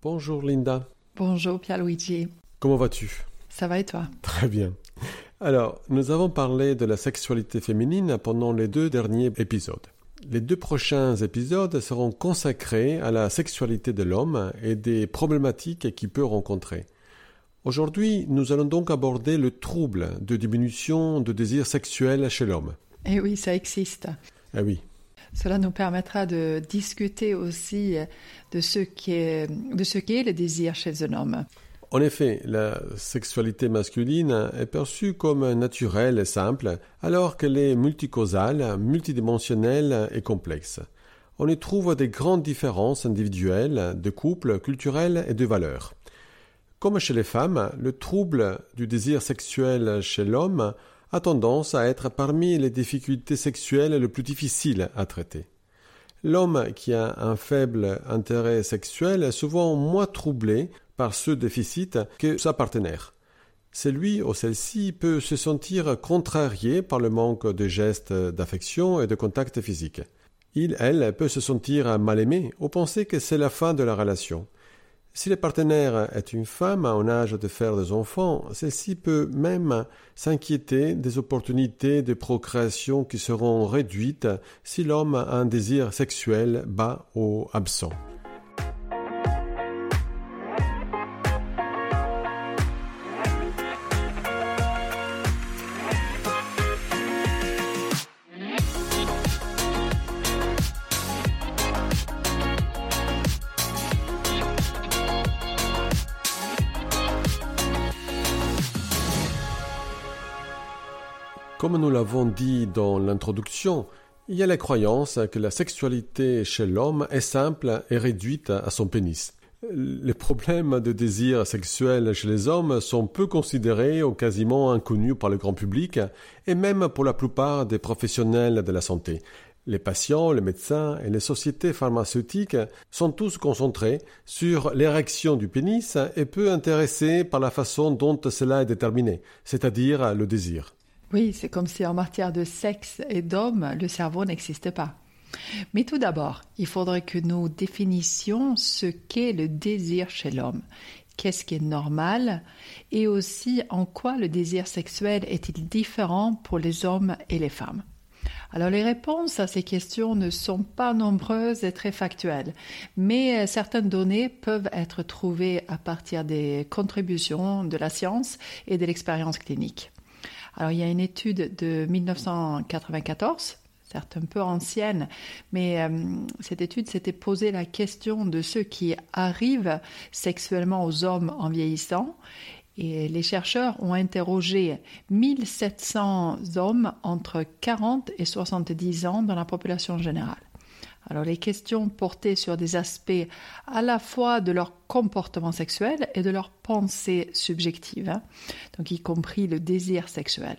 Bonjour Linda. Bonjour Pierluigi. Comment vas-tu? Ça va et toi? Très bien. Alors, nous avons parlé de la sexualité féminine pendant les deux derniers épisodes. Les deux prochains épisodes seront consacrés à la sexualité de l'homme et des problématiques qu'il peut rencontrer. Aujourd'hui, nous allons donc aborder le trouble de diminution de désir sexuel chez l'homme. Eh oui, ça existe. Eh oui. Cela nous permettra de discuter aussi de ce qu'est le désir chez un homme. En effet, la sexualité masculine est perçue comme naturelle et simple, alors qu'elle est multicausale, multidimensionnelle et complexe. On y trouve des grandes différences individuelles, de couple, culturelles et de valeurs. Comme chez les femmes, le trouble du désir sexuel chez l'homme a tendance à être parmi les difficultés sexuelles les plus difficiles à traiter. L'homme qui a un faible intérêt sexuel est souvent moins troublé par ce déficit que sa partenaire. Celui ou celle-ci peut se sentir contrarié par le manque de gestes d'affection et de contact physique. Il, elle, peut se sentir mal aimé ou penser que c'est la fin de la relation. Si le partenaire est une femme en âge de faire des enfants, celle-ci peut même s'inquiéter des opportunités de procréation qui seront réduites si l'homme a un désir sexuel bas ou absent. Comme nous l'avons dit dans l'introduction, il y a la croyance que la sexualité chez l'homme est simple et réduite à son pénis. Les problèmes de désir sexuel chez les hommes sont peu considérés ou quasiment inconnus par le grand public et même pour la plupart des professionnels de la santé. Les patients, les médecins et les sociétés pharmaceutiques sont tous concentrés sur l'érection du pénis et peu intéressés par la façon dont cela est déterminé, c'est-à-dire le désir. Oui, c'est comme si en matière de sexe et d'homme, le cerveau n'existait pas. Mais tout d'abord, il faudrait que nous définissions ce qu'est le désir chez l'homme, qu'est-ce qui est normal, et aussi en quoi le désir sexuel est-il différent pour les hommes et les femmes. Alors les réponses à ces questions ne sont pas nombreuses et très factuelles, mais euh, certaines données peuvent être trouvées à partir des contributions de la science et de l'expérience clinique. Alors il y a une étude de 1994 certes un peu ancienne, mais euh, cette étude s'était posé la question de ceux qui arrivent sexuellement aux hommes en vieillissant. Et les chercheurs ont interrogé 1700 hommes entre 40 et 70 ans dans la population générale. Alors les questions portaient sur des aspects à la fois de leur comportement sexuel et de leur pensée subjective, hein. donc y compris le désir sexuel.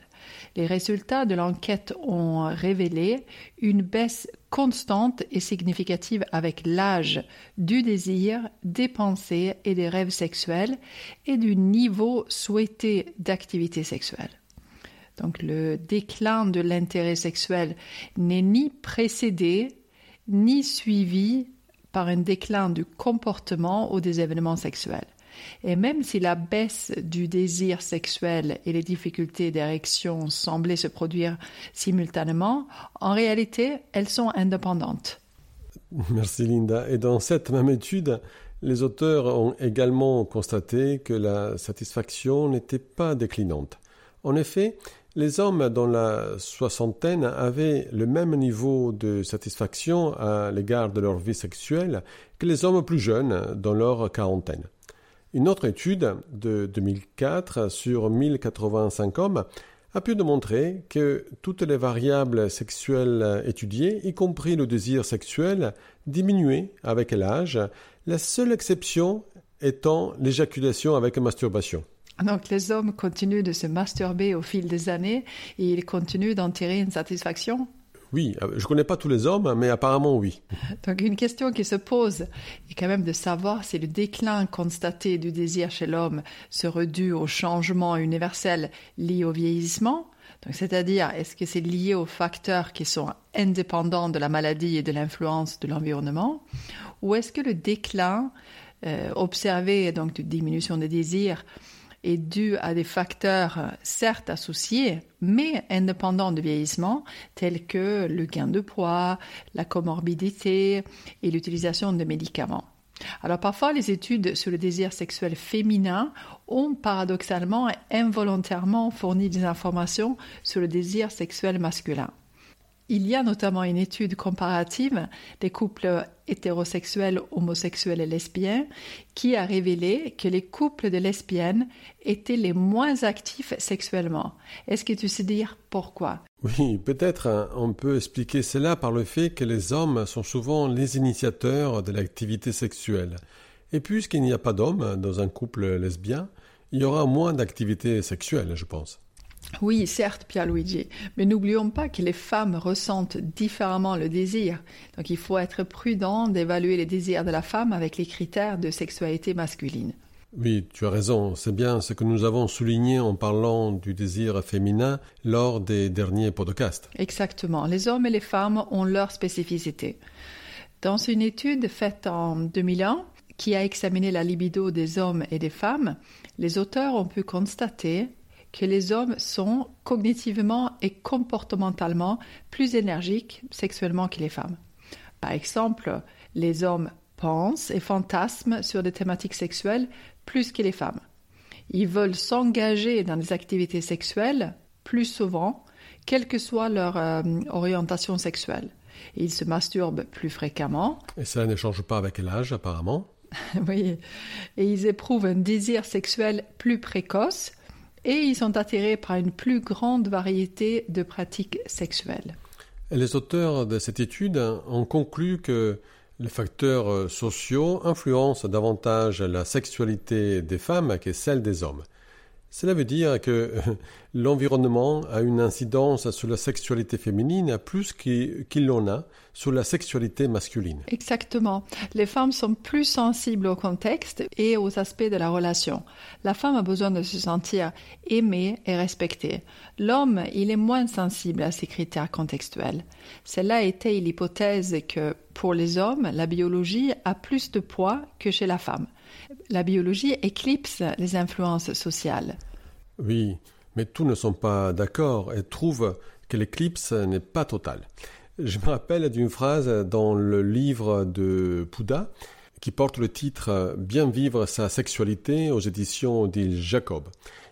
Les résultats de l'enquête ont révélé une baisse constante et significative avec l'âge du désir, des pensées et des rêves sexuels et du niveau souhaité d'activité sexuelle. Donc le déclin de l'intérêt sexuel n'est ni précédé ni suivi par un déclin du comportement ou des événements sexuels. Et même si la baisse du désir sexuel et les difficultés d'érection semblaient se produire simultanément, en réalité, elles sont indépendantes. Merci Linda. Et dans cette même étude, les auteurs ont également constaté que la satisfaction n'était pas déclinante. En effet, les hommes dans la soixantaine avaient le même niveau de satisfaction à l'égard de leur vie sexuelle que les hommes plus jeunes dans leur quarantaine. Une autre étude de 2004 sur 1085 hommes a pu démontrer que toutes les variables sexuelles étudiées, y compris le désir sexuel, diminuaient avec l'âge, la seule exception étant l'éjaculation avec masturbation. Donc les hommes continuent de se masturber au fil des années et ils continuent d'en tirer une satisfaction? Oui, euh, je ne connais pas tous les hommes, mais apparemment oui. Donc une question qui se pose est quand même de savoir si le déclin constaté du désir chez l'homme serait dû au changement universel lié au vieillissement? c'est-à-dire, est-ce que c'est lié aux facteurs qui sont indépendants de la maladie et de l'influence de l'environnement, ou est-ce que le déclin euh, observée, donc de diminution des désirs, est due à des facteurs certes associés, mais indépendants du vieillissement, tels que le gain de poids, la comorbidité et l'utilisation de médicaments. Alors parfois, les études sur le désir sexuel féminin ont paradoxalement et involontairement fourni des informations sur le désir sexuel masculin. Il y a notamment une étude comparative des couples hétérosexuels, homosexuels et lesbiens qui a révélé que les couples de lesbiennes étaient les moins actifs sexuellement. Est-ce que tu sais dire pourquoi? Oui, peut-être hein, on peut expliquer cela par le fait que les hommes sont souvent les initiateurs de l'activité sexuelle. Et puisqu'il n'y a pas d'hommes dans un couple lesbien, il y aura moins d'activité sexuelle, je pense. Oui, certes, Pierre-Luigi, mais n'oublions pas que les femmes ressentent différemment le désir. Donc il faut être prudent d'évaluer les désirs de la femme avec les critères de sexualité masculine. Oui, tu as raison. C'est bien ce que nous avons souligné en parlant du désir féminin lors des derniers podcasts. Exactement. Les hommes et les femmes ont leur spécificité. Dans une étude faite en 2001, qui a examiné la libido des hommes et des femmes, les auteurs ont pu constater que les hommes sont cognitivement et comportementalement plus énergiques sexuellement que les femmes. Par exemple, les hommes pensent et fantasment sur des thématiques sexuelles plus que les femmes. Ils veulent s'engager dans des activités sexuelles plus souvent, quelle que soit leur euh, orientation sexuelle. Ils se masturbent plus fréquemment. Et ça ne change pas avec l'âge, apparemment. oui. Et ils éprouvent un désir sexuel plus précoce et ils sont attirés par une plus grande variété de pratiques sexuelles. les auteurs de cette étude ont conclu que les facteurs sociaux influencent davantage la sexualité des femmes que celle des hommes. Cela veut dire que l'environnement a une incidence sur la sexualité féminine plus qu'il en a sur la sexualité masculine. Exactement. Les femmes sont plus sensibles au contexte et aux aspects de la relation. La femme a besoin de se sentir aimée et respectée. L'homme, il est moins sensible à ces critères contextuels. Cela été l'hypothèse que pour les hommes, la biologie a plus de poids que chez la femme la biologie éclipse les influences sociales. Oui, mais tous ne sont pas d'accord et trouvent que l'éclipse n'est pas totale. Je me rappelle d'une phrase dans le livre de Pouda qui porte le titre Bien vivre sa sexualité aux éditions d'Il Jacob.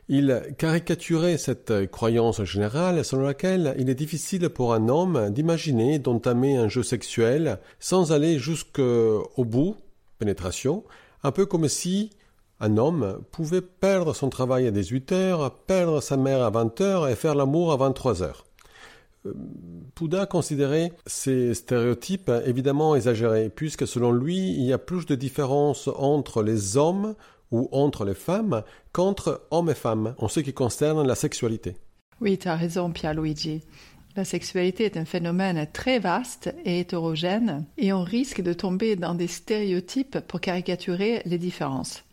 Il caricaturait cette croyance générale selon laquelle il est difficile pour un homme d'imaginer d'entamer un jeu sexuel sans aller jusqu'au bout, pénétration, un peu comme si un homme pouvait perdre son travail à 18 heures, perdre sa mère à 20 heures et faire l'amour à 23 heures. Euh, Pouda considérait ces stéréotypes évidemment exagérés, puisque selon lui, il y a plus de différence entre les hommes ou entre les femmes qu'entre hommes et femmes en ce qui concerne la sexualité. Oui, tu as raison, Pierre-Luigi. La sexualité est un phénomène très vaste et hétérogène et on risque de tomber dans des stéréotypes pour caricaturer les différences.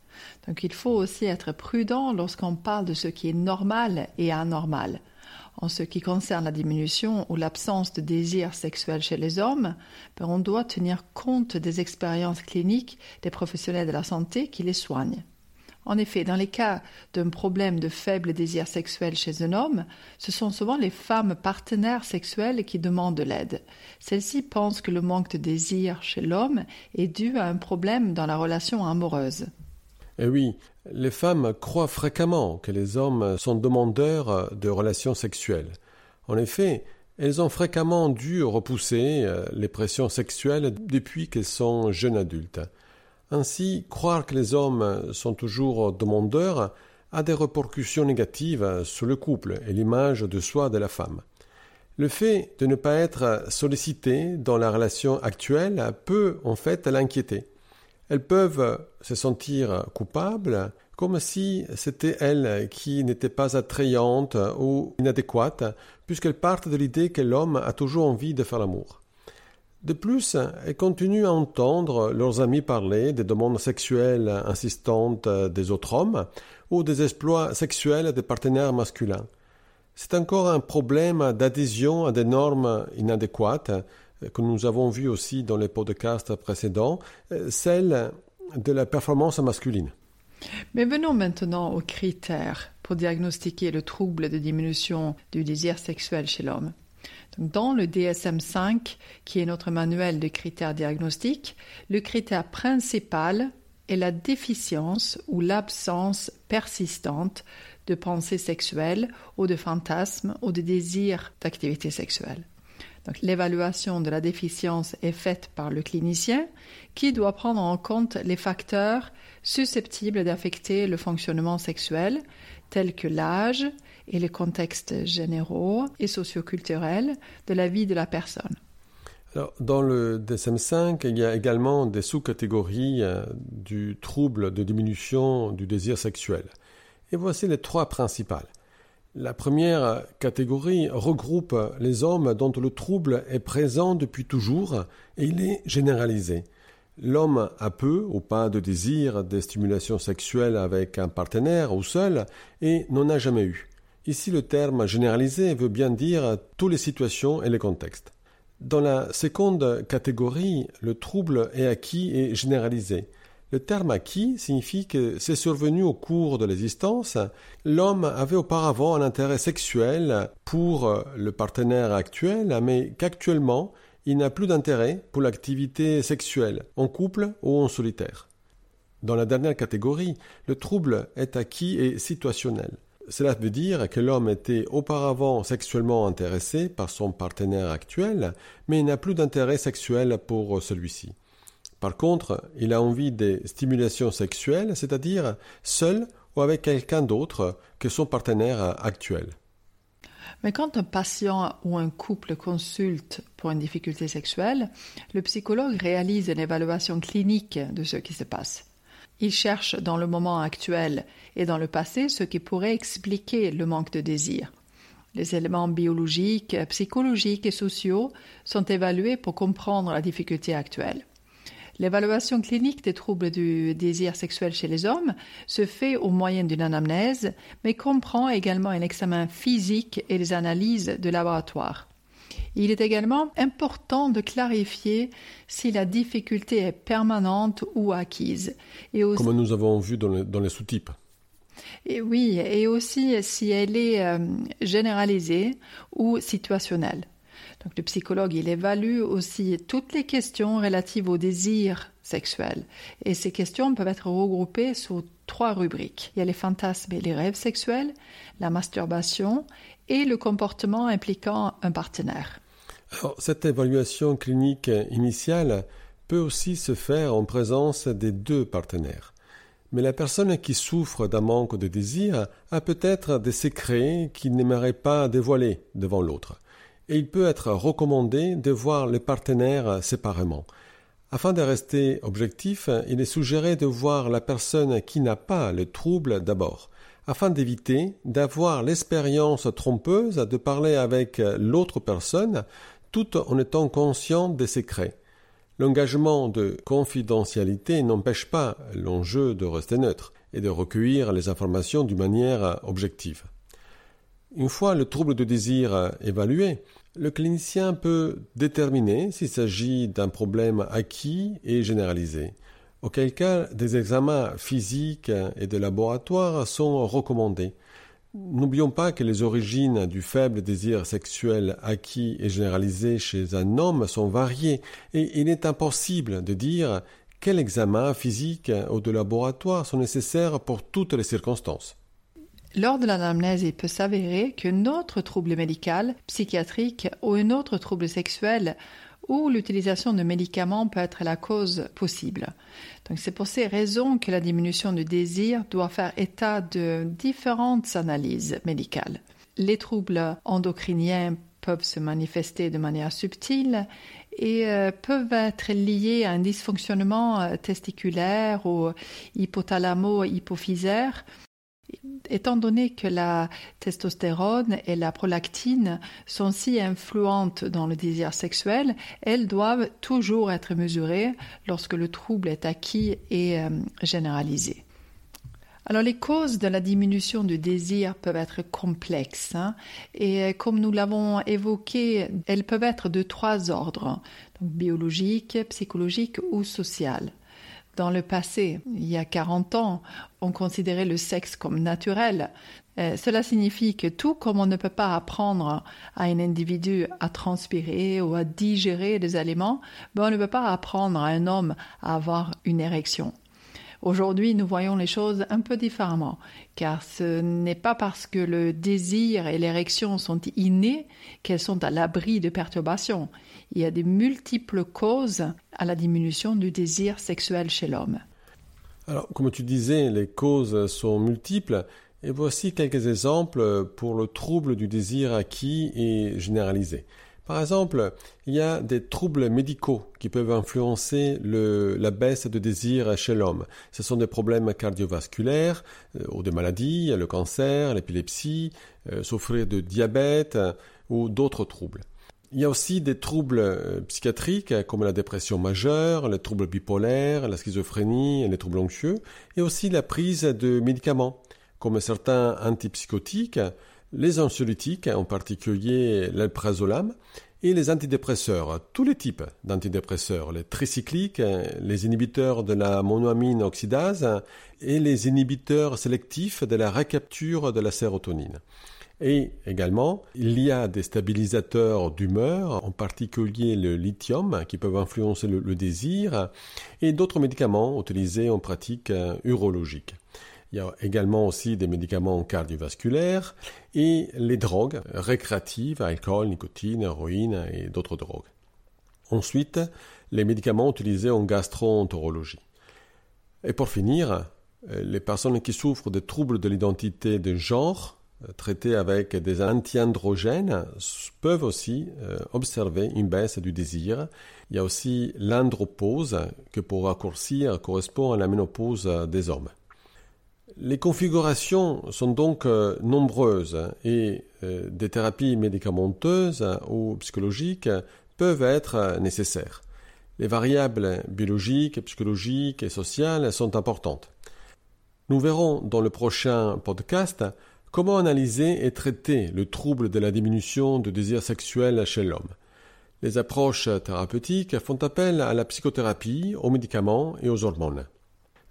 Donc il faut aussi être prudent lorsqu'on parle de ce qui est normal et anormal. En ce qui concerne la diminution ou l'absence de désir sexuel chez les hommes, ben, on doit tenir compte des expériences cliniques des professionnels de la santé qui les soignent. En effet, dans les cas d'un problème de faible désir sexuel chez un homme, ce sont souvent les femmes partenaires sexuelles qui demandent de l'aide. Celles-ci pensent que le manque de désir chez l'homme est dû à un problème dans la relation amoureuse. Eh oui, les femmes croient fréquemment que les hommes sont demandeurs de relations sexuelles. En effet, elles ont fréquemment dû repousser euh, les pressions sexuelles depuis qu'elles sont jeunes adultes. Ainsi, croire que les hommes sont toujours demandeurs a des répercussions négatives sur le couple et l'image de soi de la femme. Le fait de ne pas être sollicité dans la relation actuelle peut en fait l'inquiéter. Elles peuvent se sentir coupables, comme si c'était elles qui n'étaient pas attrayantes ou inadéquates, puisqu'elles partent de l'idée que l'homme a toujours envie de faire l'amour. De plus, elles continuent à entendre leurs amis parler des demandes sexuelles insistantes des autres hommes ou des exploits sexuels des partenaires masculins. C'est encore un problème d'adhésion à des normes inadéquates que nous avons vu aussi dans les podcasts précédents, celles de la performance masculine. Mais venons maintenant aux critères pour diagnostiquer le trouble de diminution du désir sexuel chez l'homme. Dans le DSM-5, qui est notre manuel de critères diagnostiques, le critère principal est la déficience ou l'absence persistante de pensée sexuelle ou de fantasmes ou de désirs d'activité sexuelle. l'évaluation de la déficience est faite par le clinicien qui doit prendre en compte les facteurs susceptibles d'affecter le fonctionnement sexuel, tels que l'âge et les contextes généraux et socioculturels de la vie de la personne. dans le DSM-5, il y a également des sous-catégories euh, du trouble de diminution du désir sexuel. Et voici les trois principales. La première catégorie regroupe les hommes dont le trouble est présent depuis toujours et il est généralisé. L'homme a peu ou pas de désir de stimulation sexuelle avec un partenaire ou seul et n'en a jamais eu. Ici, le terme généralisé veut bien dire toutes les situations et les contextes. Dans la seconde catégorie, le trouble est acquis et généralisé. Le terme acquis signifie que c'est survenu au cours de l'existence. L'homme avait auparavant un intérêt sexuel pour le partenaire actuel, mais qu'actuellement, il n'a plus d'intérêt pour l'activité sexuelle, en couple ou en solitaire. Dans la dernière catégorie, le trouble est acquis et situationnel. Cela veut dire que l'homme était auparavant sexuellement intéressé par son partenaire actuel, mais il n'a plus d'intérêt sexuel pour celui-ci. Par contre, il a envie de stimulation sexuelle, c'est-à-dire seul ou avec quelqu'un d'autre que son partenaire actuel. Mais quand un patient ou un couple consulte pour une difficulté sexuelle, le psychologue réalise une évaluation clinique de ce qui se passe. Il cherche dans le moment actuel et dans le passé ce qui pourrait expliquer le manque de désir. Les éléments biologiques, psychologiques et sociaux sont évalués pour comprendre la difficulté actuelle. L'évaluation clinique des troubles du désir sexuel chez les hommes se fait au moyen d'une anamnèse, mais comprend également un examen physique et des analyses de laboratoire. Il est également important de clarifier si la difficulté est permanente ou acquise. Et Comme nous avons vu dans les, sous-types. Et oui, et aussi si elle est euh, généralisée ou situationnelle. Le psychologue, il évalue aussi toutes les questions relatives au désir sexuel. Et ces questions peuvent être regroupées sous trois rubriques. Il y a les fantasmes et les rêves sexuels, la masturbation et le comportement impliquant un partenaire. Cette évaluation clinique initiale peut aussi se faire en présence des deux partenaires. Mais la personne qui souffre d'un manque de désir a peut-être des secrets qu'il n'aimerait pas dévoiler devant l'autre il peut être recommandé de voir les partenaires séparément. Afin de rester objectif, il est suggéré de voir la personne qui n'a pas le trouble d'abord, afin d'éviter d'avoir l'expérience trompeuse de parler avec l'autre personne tout en étant conscient des secrets. L'engagement de confidentialité n'empêche pas l'enjeu de rester neutre et de recueillir les informations d'une manière objective. Une fois le trouble de désir évalué, le clinicien peut déterminer s'il s'agit d'un problème acquis et généralisé, auquel cas des examens physiques et de laboratoire sont recommandés. N'oublions pas que les origines du faible désir sexuel acquis et généralisé chez un homme sont variées et il est impossible de dire quels examens physiques ou de laboratoire sont nécessaires pour toutes les circonstances. Lors de l'anamnèse, il peut s'avérer qu'un autre trouble médical, psychiatrique ou un autre trouble sexuel ou l'utilisation de médicaments peut être la cause possible. Donc c'est pour ces raisons que la diminution du désir doit faire état de différentes analyses médicales. Les troubles endocriniens peuvent se manifester de manière subtile et euh, peuvent être liés à un dysfonctionnement euh, testiculaire ou hypothalamo-hypophysaire Étant donné que la testostérone et la prolactine sont si influentes dans le désir sexuel, elles doivent toujours être mesurées lorsque le trouble est acquis et euh, généralisé. Alors les causes de la diminution du désir peuvent être complexes hein, et euh, comme nous l'avons évoqué, elles peuvent être de trois ordres, donc biologiques, psychologiques ou sociales. Dans le passé, il y a 40 ans, on considérait le sexe comme naturel. Euh, cela signifie que tout comme on ne peut pas apprendre à un individu à transpirer ou à digérer des aliments, ben on ne peut pas apprendre à un homme à avoir une érection. Aujourd'hui, nous voyons les choses un peu différemment, car ce n'est pas parce que le désir et l'érection sont innés qu'elles sont à l'abri de perturbations. Il y a de multiples causes à la diminution du désir sexuel chez l'homme. Alors, comme tu disais, les causes sont multiples, et voici quelques exemples pour le trouble du désir acquis et généralisé. Par exemple, il y a des troubles médicaux qui peuvent influencer la baisse de désir chez l'homme. Ce sont des problèmes cardiovasculaires euh, ou des maladies, le cancer, l'épilepsie, euh, souffrir de diabète euh, ou d'autres troubles. Il y a aussi des troubles psychiatriques comme la dépression majeure, les troubles bipolaires, la schizophrénie les troubles anxieux, et aussi la prise de médicaments comme certains antipsychotiques, les anxiolytiques, en particulier l'alprazolam, et les antidépresseurs, tous les types d'antidépresseurs, les tricycliques, les inhibiteurs de la monoamine oxydase et les inhibiteurs sélectifs de la récapture de la sérotonine. Et également, il y a des stabilisateurs d'humeur, en particulier le lithium, qui peuvent influencer le, le désir, et d'autres médicaments utilisés en pratique urologique. Il y a également aussi des médicaments cardiovasculaires et les drogues récréatives, alcool, nicotine, héroïne et d'autres drogues. Ensuite, les médicaments utilisés en gastroentérologie. Et pour finir, les personnes qui souffrent de troubles de l'identité de genre, traités avec des antiandrogènes, peuvent aussi euh, observer une baisse du désir. Il y a aussi l'andropause, que pour raccourcir correspond à la ménopause des hommes. Les configurations sont donc euh, nombreuses et euh, des thérapies médicamenteuses ou psychologiques peuvent être nécessaires. Les variables biologiques, psychologiques et sociales sont importantes. Nous verrons dans le prochain podcast comment analyser et traiter le trouble de la diminution du désir sexuel chez l'homme. Les approches thérapeutiques font appel à la psychothérapie, aux médicaments et aux hormones.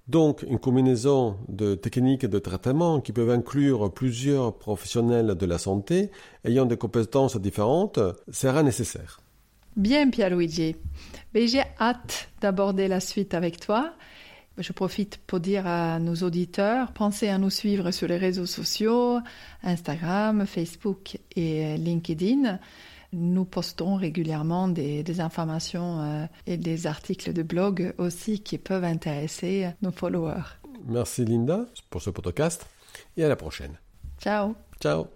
Donc, une combinaison de techniques de traitement qui peuvent inclure plusieurs professionnels de la santé ayant des compétences différentes sera nécessaire. Bien, Pierluigi. Mais j'ai hâte d'aborder la suite avec toi. Je profite pour dire à nos auditeurs, pensez à nous suivre sur les réseaux sociaux, Instagram, Facebook et LinkedIn nous postons régulièrement des, informations euh, et des articles de blog aussi qui peuvent intéresser nos followers. Merci Linda pour ce podcast et à la prochaine. Ciao. Ciao.